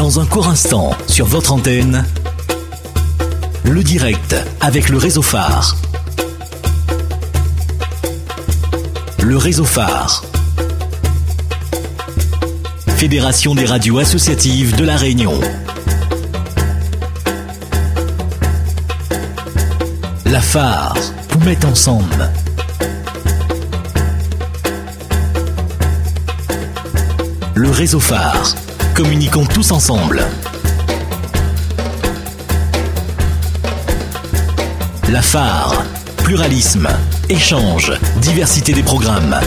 Dans un court instant, sur votre antenne, le direct avec le réseau phare. Le réseau phare. Fédération des radios associatives de la Réunion. La phare vous met ensemble. Le réseau phare. Communiquons tous ensemble. La phare. Pluralisme, échange, diversité des programmes.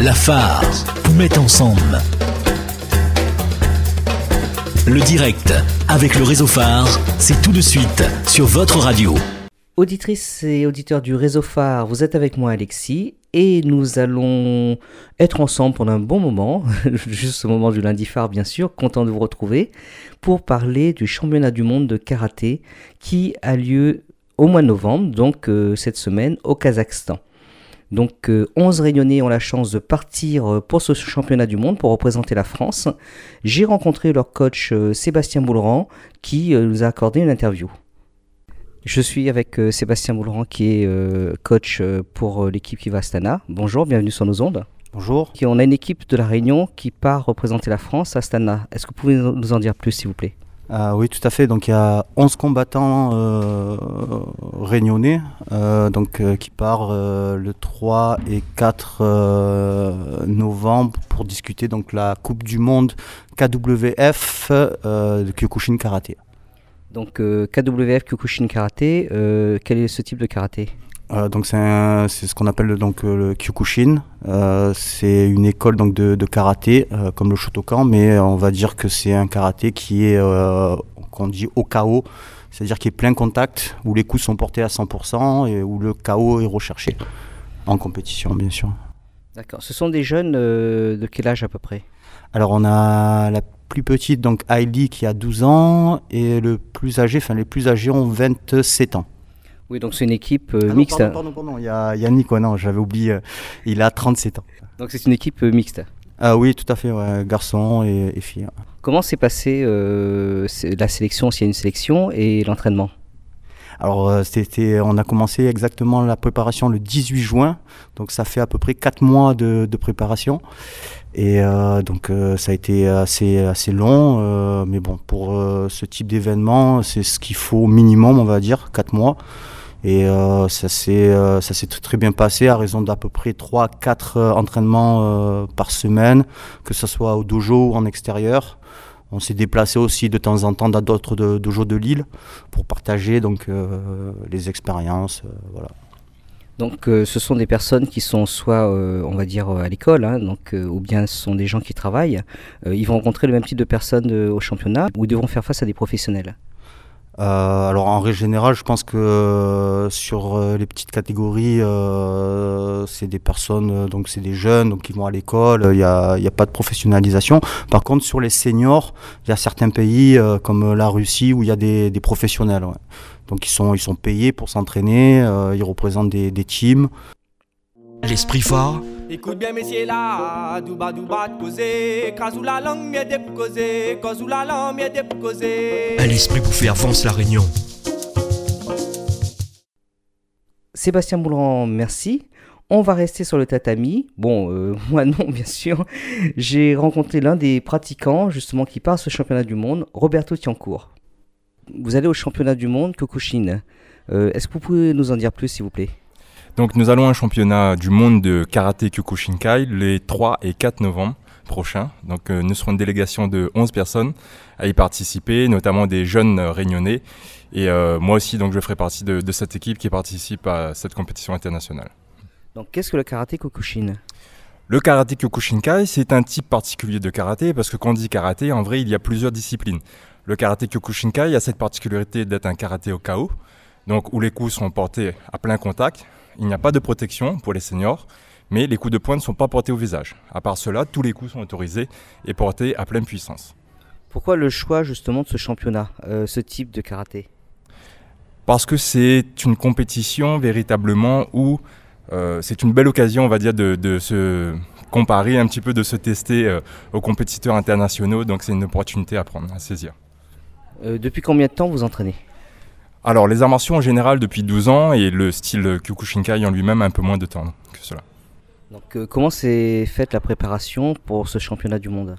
La phare vous met ensemble. Le direct avec le réseau phare, c'est tout de suite sur votre radio. Auditrices et auditeurs du réseau phare, vous êtes avec moi Alexis et nous allons être ensemble pendant un bon moment, juste au moment du lundi phare bien sûr, content de vous retrouver, pour parler du championnat du monde de karaté qui a lieu au mois de novembre, donc euh, cette semaine au Kazakhstan. Donc 11 euh, réunionnais ont la chance de partir euh, pour ce championnat du monde pour représenter la France. J'ai rencontré leur coach Sébastien Bouleran qui nous a accordé une interview. Je suis avec euh, Sébastien Boulorand qui est euh, coach euh, pour l'équipe qui va Astana. Bonjour, bienvenue sur nos ondes. Bonjour. on a une équipe de la Réunion qui part représenter la France à Astana. Est-ce que vous pouvez nous en dire plus s'il vous plaît? Ah oui, tout à fait. Donc il y a 11 combattants réunionnais donc, qui partent le 3 et 4 novembre pour discuter donc, la Coupe du Monde KWF de Kyokushin Karaté. Donc euh, KWF Kyokushin Karaté, euh, quel est ce type de karaté? Euh, donc c'est ce qu'on appelle donc le Kyokushin. c'est une école donc de, karaté comme le Shotokan, mais on va dire que c'est un karaté qui est qu'on dit au KO, c'est-à-dire qui est plein contact, où les coups sont portés à 100% et où le KO est recherché en compétition bien sûr. D'accord. Ce sont des jeunes de quel âge à peu près? Alors on a la plus petite, donc Heidi, qui a 12 ans, et le plus âgé, enfin les plus âgés ont 27 ans. Oui, donc c'est une équipe euh, ah mixte. Pardon, pardon, pardon, il y a Yannick, non, j'avais oublié, euh, il a 37 ans. Donc c'est une équipe euh, mixte ah oui, tout à fait, ouais, garçon et, et filles. Comment s'est passée la sélection, s'il y a une sélection, et l'entraînement? Alors c'était, on a commencé exactement la préparation le 18 juin, donc ça fait à peu près 4 mois de, de préparation. Et euh, donc euh, ça a été assez, assez long, euh, mais bon, pour ce type d'événement, c'est ce qu'il faut au minimum, on va dire, 4 mois. Et ça s'est très bien passé à raison d'à peu près 3-4 entraînements par semaine, que ce soit au dojo ou en extérieur. On s'est déplacé aussi de temps en temps dans d'autres dojos de Lille pour partager donc les expériences. voilà. Donc euh, ce sont des personnes qui sont soit, euh, on va dire, à l'école, hein, donc, euh, ou bien ce sont des gens qui travaillent. ils vont rencontrer le même type de personnes au championnat ou devront faire face à des professionnels. Alors en règle générale, je pense que sur les petites catégories, c'est des personnes, donc c'est des jeunes, donc qui vont à l'école, il n'y a, a, pas de professionnalisation. Par contre, sur les seniors, il y a certains pays comme la Russie où il y a des, professionnels. Donc ils sont, ils sont payés pour s'entraîner, euh, ils représentent des, des teams. L'esprit fort. Écoute bien messieurs là, douba douba de causer, crasou la langue mieux pour causer, causou la langue mieux pour causer. À l'esprit pour faire avance la réunion. Sébastien Boulran, merci. On va rester sur le tatami. Bon, euh, moi non, bien sûr. J'ai rencontré l'un des pratiquants, justement, qui part ce championnat du monde, Roberto Tiancourt vous allez au championnat du monde Kokushin. Euh, est-ce que vous pouvez nous en dire plus, s'il vous plaît? Donc, nous allons à un championnat du monde de karaté Kyokushinkai les 3 et 4 novembre prochains. Donc, euh, nous serons une délégation de 11 personnes à y participer, notamment des jeunes réunionnais. Et euh, moi aussi, donc, je ferai partie de, de, cette équipe qui participe à cette compétition internationale. Donc, qu'est-ce que le karaté Kyokushin? Le karaté Kyokushinkai, c'est un type particulier de karaté parce que quand on dit karaté, en vrai, il y a plusieurs disciplines. Le karaté Kyokushinkai a cette particularité d'être un karaté au KO, donc où les coups sont portés à plein contact. Il n'y a pas de protection pour les seniors, mais les coups de poing ne sont pas portés au visage. À part cela, tous les coups sont autorisés et portés à pleine puissance. Pourquoi le choix justement de ce championnat, euh, ce type de karaté? Parce que c'est une compétition véritablement où euh, c'est une belle occasion, on va dire, de, de, se comparer un petit peu, de se tester euh, aux compétiteurs internationaux. Donc c'est une opportunité à prendre, à saisir. Depuis combien de temps vous entraînez? Alors les arts martiaux en général depuis 12 ans et le style Kyokushinkai en lui-même un peu moins de temps que cela. Donc euh, comment s'est faite la préparation pour ce championnat du monde?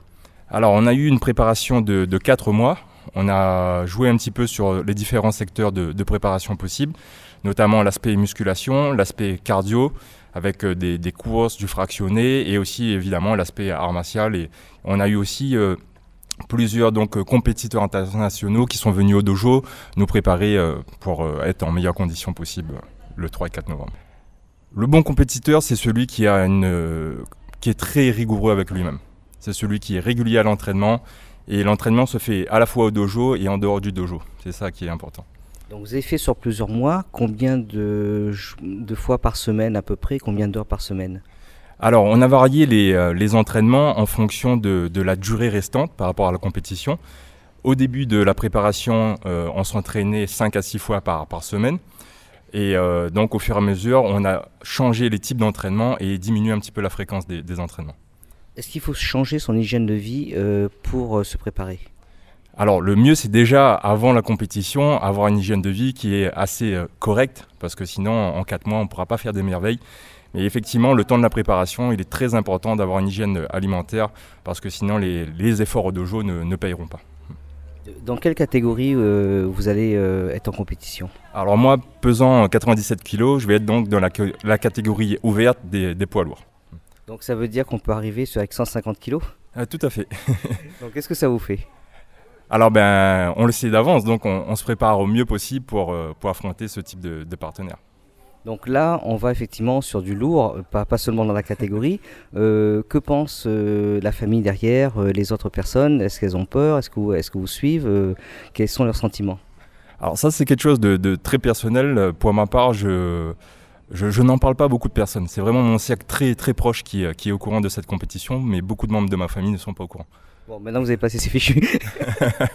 Alors on a eu une préparation de, de 4 mois. On a joué un petit peu sur les différents secteurs de, de préparation possibles, notamment l'aspect musculation, l'aspect cardio, avec euh, des, des, courses, du fractionné et aussi évidemment l'aspect art martial. Et on a eu aussi euh, plusieurs donc compétiteurs internationaux qui sont venus au dojo nous préparer euh, pour euh, être en meilleures conditions possibles le 3 et 4 novembre. Le bon compétiteur, c'est celui qui a une euh, qui est très rigoureux avec lui-même. C'est celui qui est régulier à l'entraînement et l'entraînement se fait à la fois au dojo et en dehors du dojo. C'est ça qui est important. Donc vous avez fait sur plusieurs mois, combien de, de fois par semaine à peu près, combien d'heures par semaine? Alors, on a varié les, euh, les entraînements en fonction de, de, la durée restante par rapport à la compétition. Au début de la préparation, euh, on s'entraînait 5 à 6 fois par, par semaine. Et euh, donc, au fur et à mesure, on a changé les types d'entraînement et diminué un petit peu la fréquence des, des entraînements. Est-ce qu'il faut changer son hygiène de vie euh, pour se préparer? Alors le mieux c'est déjà avant la compétition avoir une hygiène de vie qui est assez correcte parce que sinon en 4 mois on ne pourra pas faire des merveilles. Et effectivement, le temps de la préparation, il est très important d'avoir une hygiène alimentaire parce que sinon les, les efforts au dojo ne, ne, payeront pas. Dans quelle catégorie euh, vous allez euh, être en compétition? Alors moi, pesant 97 kg, je vais être donc dans la, la catégorie ouverte des, des, poids lourds. Donc ça veut dire qu'on peut arriver sur avec 150 kg ah, Tout à fait. donc qu'est-ce que ça vous fait? Alors ben, on le sait d'avance, donc on, on, se prépare au mieux possible pour, euh, pour affronter ce type de, de partenaire. Donc là, on va effectivement sur du lourd, pas, pas seulement dans la catégorie. Euh, que pense euh, la famille derrière, euh, les autres personnes? Est-ce qu'elles ont peur? Est-ce que, vous, est que vous suivent? Quels sont leurs sentiments? Alors ça, c'est quelque chose de, de, très personnel. Pour ma part, je, je, je n'en parle pas à beaucoup de personnes. C'est vraiment mon cercle très, très proche qui, qui est au courant de cette compétition, mais beaucoup de membres de ma famille ne sont pas au courant. Bon, maintenant vous avez passé ces fichus.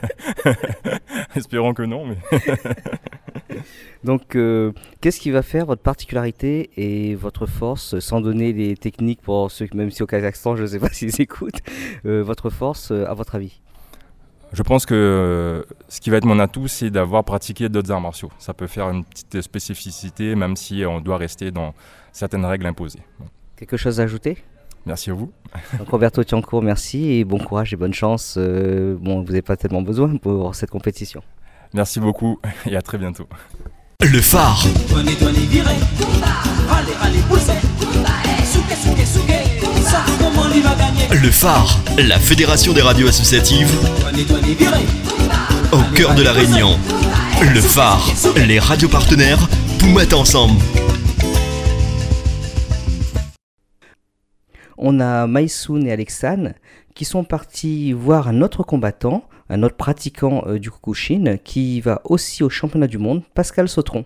Espérons que non, mais... Donc, euh, qu'est-ce qui va faire votre particularité et votre force, sans donner les techniques pour ceux, même si au Kazakhstan, je ne sais pas s'ils écoutent, euh, votre force, euh, à votre avis? Je pense que ce qui va être mon atout, c'est d'avoir pratiqué d'autres arts martiaux. Ça peut faire une petite spécificité, même si on doit rester dans certaines règles imposées. Quelque chose à ajouter? Merci à vous. Donc Roberto Tiancourt, merci et bon courage et bonne chance. Bon, vous n'avez pas tellement besoin pour cette compétition. Merci beaucoup et à très bientôt. Le phare. Le phare, la fédération des radios associatives au cœur de la Réunion. Le phare, les radios partenaires pour mettre ensemble. on a Maïsoun et Alexane qui sont partis voir un autre combattant, un autre pratiquant euh, du Kukushin qui va aussi au championnat du monde, Pascal Sautron.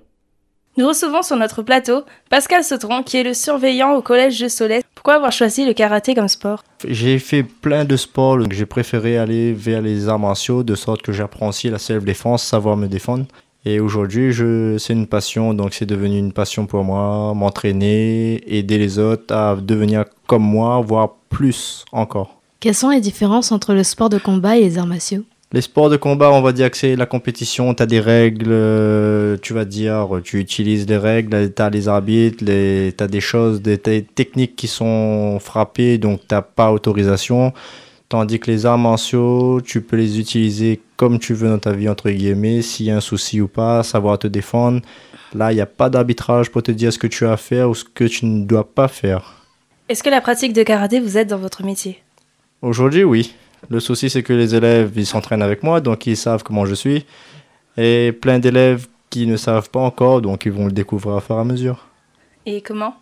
Nous recevons sur notre plateau Pascal Sautron qui est le surveillant au collège de Soleil. Pourquoi avoir choisi le karaté comme sport? J'ai fait plein de sports, donc j'ai préféré aller vers les arts martiaux de sorte que j'apprends aussi la self-défense, savoir me défendre. Et aujourd'hui, je, c'est une passion, donc c'est devenu une passion pour moi, m'entraîner, aider les autres à devenir comme moi, voire plus encore. Quelles sont les différences entre le sport de combat et les arts martiaux? Les sports de combat, on va dire que c'est la compétition, tu as des règles, euh, tu vas dire, tu utilises les règles, tu as les arbitres, tu as des choses, des, des techniques qui sont frappées, donc tu pas autorisation. Tandis que les arts martiaux, tu peux les utiliser comme tu veux dans ta vie, entre guillemets, s'il y a un souci ou pas, savoir te défendre. Là, il n'y a pas d'arbitrage pour te dire ce que tu as à faire ou ce que tu ne dois pas faire. Est-ce que la pratique de karaté vous aide dans votre métier? Aujourd'hui, oui. Le souci, c'est que les élèves, ils s'entraînent avec moi, donc ils savent comment je suis. Et plein d'élèves qui ne savent pas encore, donc ils vont le découvrir à fur et à mesure. Et comment?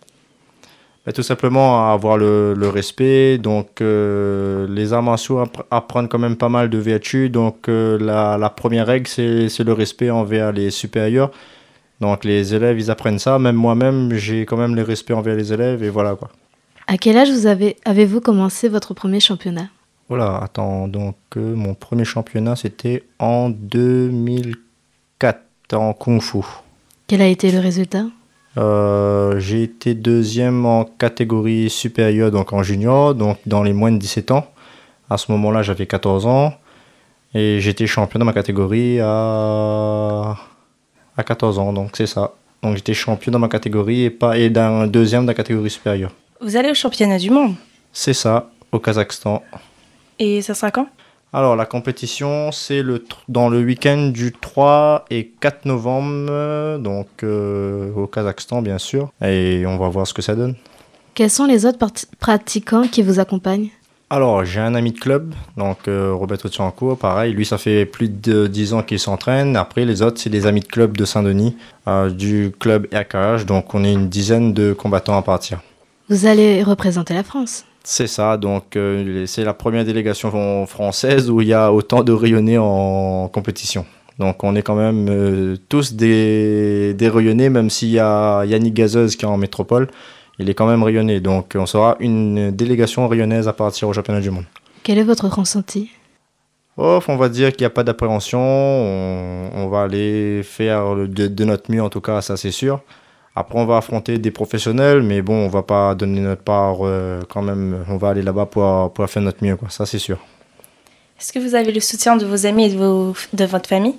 Bah, tout simplement avoir le, le respect. Donc, euh, les arts martiaux apprennent quand même pas mal de vertus. Donc, euh, la, la, première règle, c'est le respect envers les supérieurs. Donc, les élèves, ils apprennent ça. Même moi-même, j'ai quand même le respect envers les élèves. Et voilà quoi. À quel âge vous avez, avez-vous commencé votre premier championnat? Voilà, attends. Donc, euh, mon premier championnat, c'était en 2004 en Kung Fu. Quel a été le résultat? Euh, j'ai été deuxième en catégorie supérieure, donc en junior, donc dans les moins de 17 ans. À ce moment-là, j'avais 14 ans. Et j'étais champion dans ma catégorie à, à 14 ans, donc c'est ça. Donc j'étais champion dans ma catégorie et, pas, et d'un deuxième dans la catégorie supérieure. Vous allez au championnat du monde? C'est ça, au Kazakhstan. Et ça sera quand? Alors la compétition, c'est le, dans le week-end du 3 et 4 novembre, euh, donc euh, au Kazakhstan bien sûr. Et on va voir ce que ça donne. Quels sont les autres pratiquants qui vous accompagnent? Alors, j'ai un ami de club, donc euh, Roberto Tchanko, pareil. Lui, ça fait plus de 10 ans qu'il s'entraîne. Après, les autres, c'est des amis de club de Saint-Denis, euh, du club RKH. Donc, on est une dizaine de combattants à partir. Vous allez représenter la France. C'est ça, donc euh, c'est la première délégation française où il y a autant de rayonnés en compétition. Donc on est quand même euh, tous des, des rayonnés, même s'il y a Yannick Gazeuse qui est en métropole, il est quand même rayonné. Donc on sera une délégation rayonnaise à partir au championnat du monde. Quel est votre ressenti? Oh, on va dire qu'il n'y a pas d'appréhension. On, on va aller faire de, de notre mieux, en tout cas, ça c'est sûr. Après, on va affronter des professionnels, mais bon, on va pas donner notre part euh, quand même. On va aller là-bas pour, pour faire notre mieux, quoi. Ça c'est sûr. Est-ce que vous avez le soutien de vos amis et de, vos, de votre famille?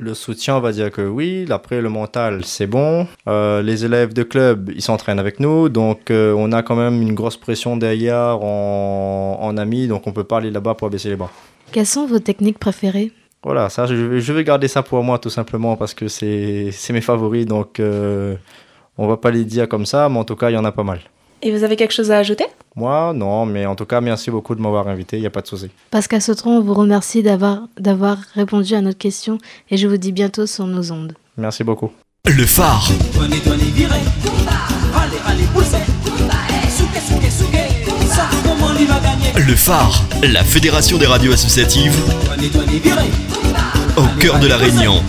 Le soutien, on va dire que oui. Après, le mental, c'est bon. Euh, les élèves de club, ils s'entraînent avec nous. Donc, euh, on a quand même une grosse pression derrière en, en amis. Donc, on peut pas aller là-bas pour baisser les bras. Quelles sont vos techniques préférées? Voilà, ça, je, vais- je vais garder ça pour moi tout simplement parce que c'est c'est mes favoris. Donc, euh, on va pas les dire comme ça, mais en tout cas, il y en a pas mal. Et vous avez quelque chose à ajouter? Moi, non, mais en tout cas, merci beaucoup de m'avoir invité. Il n'y a pas de souci. Pascal Sautron, on vous remercie d'avoir d'avoir répondu à notre question et je vous dis bientôt sur nos ondes. Merci beaucoup. Le phare. Le phare, la fédération des radios associatives au cœur de la Réunion.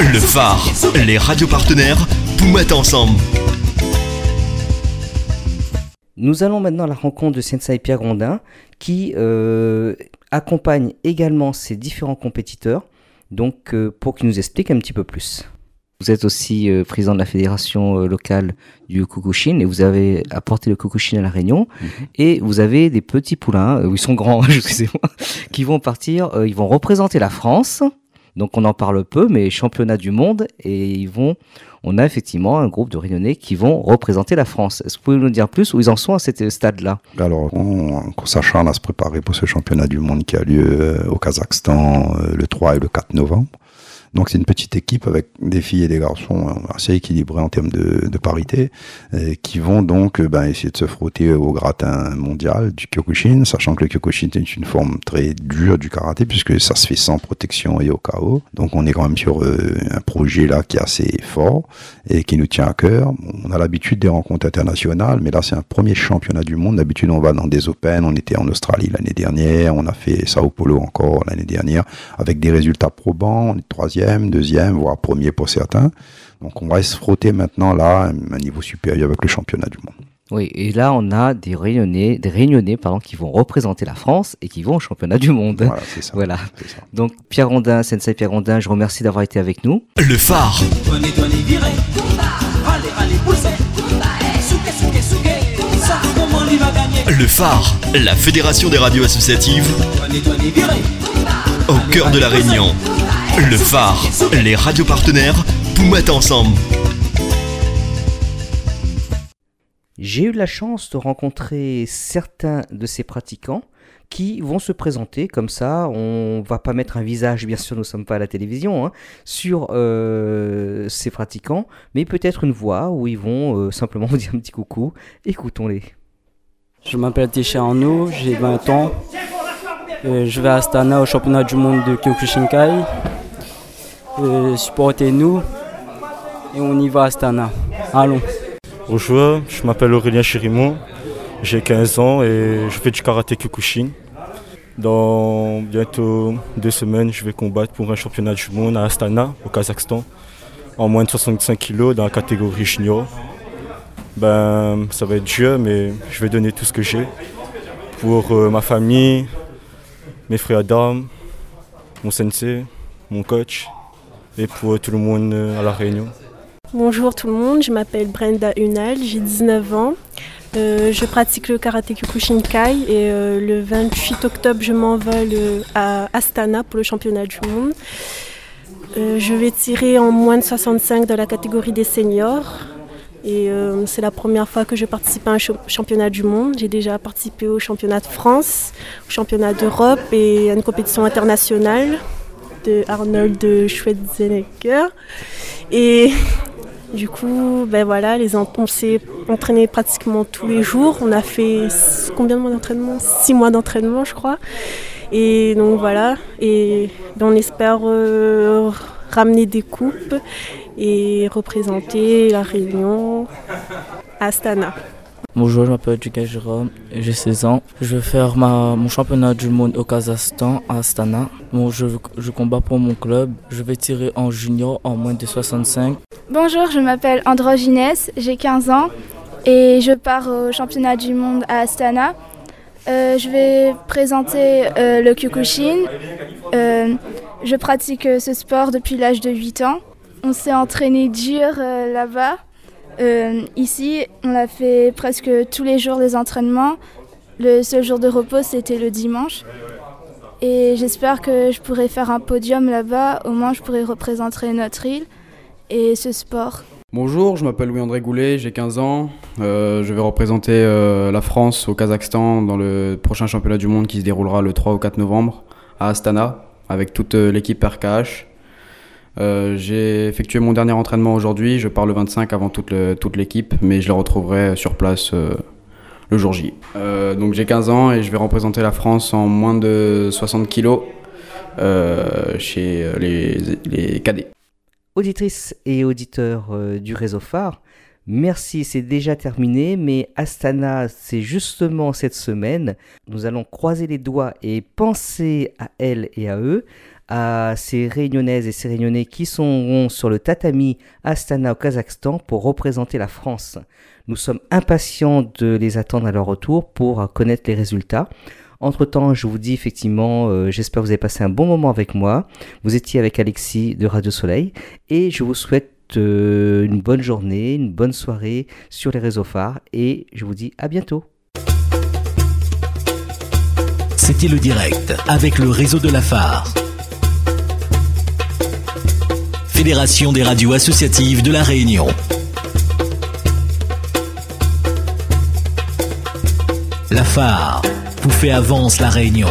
Le phare, les radios partenaires pour mettre ensemble. Nous allons maintenant à la rencontre de Sensei Pierre Grondin qui euh, accompagne également ses différents compétiteurs donc euh, pour qu'il nous explique un petit peu plus. Vous êtes aussi euh, président de la fédération euh, locale du Kukushin et vous avez apporté le Kukushin à la Réunion et vous avez des petits poulains, euh, ils sont grands, excusez-moi, qui vont partir, ils vont représenter la France. Donc on en parle peu, mais championnat du monde et ils vont on a effectivement un groupe de Réunionnais qui vont représenter la France. Est-ce que vous pouvez nous dire plus où ils en sont à cet stade-là? Alors, on, on s'acharne à se préparer pour ce championnat du monde qui a lieu au Kazakhstan le 3 et le 4 novembre. Donc c'est une petite équipe avec des filles et des garçons euh, assez équilibrés en termes de, parité, euh, qui vont donc euh, ben, essayer de se frotter au gratin mondial du Kyokushin, sachant que le Kyokushin est une forme très dure du karaté, puisque ça se fait sans protection et au KO. Donc on est quand même sur euh, un projet là qui est assez fort et qui nous tient à cœur. On a l'habitude des rencontres internationales, mais là c'est un premier championnat du monde. D'habitude on va dans des Open, on était en Australie l'année dernière, on a fait Sao Paulo encore l'année dernière, avec des résultats probants, on est troisième, deuxième, voire premier pour certains. Donc on va se frotter maintenant là à un niveau supérieur avec le championnat du monde. Oui, et là on a des Réunionnais, des Réunionnais pardon, qui vont représenter la France et qui vont au championnat du monde. Voilà, c'est ça. Voilà. c'est ça. Donc Pierre Rondin, Sensei Pierre Rondin, je vous remercie d'avoir été avec nous. Le phare. Le phare, la fédération des radios associatives au cœur de la Réunion. Le phare, les radios partenaires pour mettre ensemble. J'ai eu la chance de rencontrer certains de ces pratiquants qui vont se présenter comme ça. On va pas mettre un visage, bien sûr, nous sommes pas à la télévision, hein, sur euh, ces pratiquants, mais peut-être une voix où ils vont euh, simplement vous dire un petit coucou. Écoutons-les. Je m'appelle Tisha Arnaud, j'ai 20 ans. Euh, je vais à Astana au championnat du monde de Kyokushinkai. Supportez-nous et on y va à Astana. Allons. Bonjour, je m'appelle Aurélien Chirimon, j'ai 15 ans et je fais du karaté Kyokushin. Dans bientôt deux semaines, je vais combattre pour un championnat du monde à Astana, au Kazakhstan, en moins de 65 kg dans la catégorie junior. Ben, ça va être dur, mais je vais donner tout ce que j'ai pour euh, ma famille, mes frères d'armes, mon sensei, mon coach et pour tout le monde euh, à La Réunion. Bonjour tout le monde, je m'appelle Brenda Unal, j'ai 19 ans. Euh, je pratique le karaté Kyokushinkai et euh, le 28 octobre, je m'envole à Astana pour le championnat du monde. je vais tirer en moins de 65 dans la catégorie des seniors. Et c'est la première fois que je participe à un championnat du monde. J'ai déjà participé au championnat de France, au championnat d'Europe et à une compétition internationale de Arnold Schwarzenegger. Et du coup, ben voilà, les on s'est entraîné pratiquement tous les jours. On a fait combien de mois d'entraînement? Six mois d'entraînement, je crois. Et donc voilà, et ben, on espère euh, ramener des coupes et représenter la Réunion à Astana. Bonjour, je m'appelle Jérôme, j'ai 16 ans. Je vais faire ma, mon championnat du monde au Kazakhstan, à Astana. Je, je combats pour mon club. Je vais tirer en junior en moins de 65. Bonjour, je m'appelle Androgines, j'ai 15 ans et je pars au championnat du monde à Astana. Euh, je vais présenter euh, le Kyokushin. Euh, je pratique ce sport depuis l'âge de 8 ans. On s'est entraîné dur là-bas. Euh, ici, on a fait presque tous les jours des entraînements. Le seul jour de repos, c'était le dimanche. Et j'espère que je pourrai faire un podium là-bas. Au moins, je pourrai représenter notre île et ce sport. Bonjour, je m'appelle Louis-André Goulet, j'ai 15 ans. Euh, je vais représenter euh, la France au Kazakhstan dans le prochain championnat du monde qui se déroulera le 3 ou 4 novembre à Astana avec toute l'équipe RKH. Euh, j'ai effectué mon dernier entraînement aujourd'hui. Je pars le 25 avant toute, l'équipe, mais je le retrouverai sur place euh, le jour J. Euh, donc j'ai 15 ans et je vais représenter la France en moins de 60 kilos chez les, les, cadets. Auditrices et auditeurs du réseau phare, merci, c'est déjà terminé, mais Astana, c'est justement cette semaine. Nous allons croiser les doigts et penser à elle et à eux à ces réunionnaises et ces réunionnais qui seront sur le tatami Astana au Kazakhstan pour représenter la France. Nous sommes impatients de les attendre à leur retour pour connaître les résultats. Entre-temps, je vous dis effectivement, euh, j'espère que vous avez passé un bon moment avec moi. Vous étiez avec Alexis de Radio Soleil et je vous souhaite euh, une bonne journée, une bonne soirée sur les réseaux phares et je vous dis à bientôt. C'était le direct avec le réseau de la phare. Fédération des radios associatives de la Réunion. La phare vous fait avance la Réunion.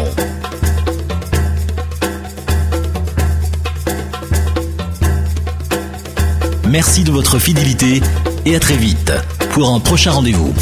Merci de votre fidélité et à très vite pour un prochain rendez-vous.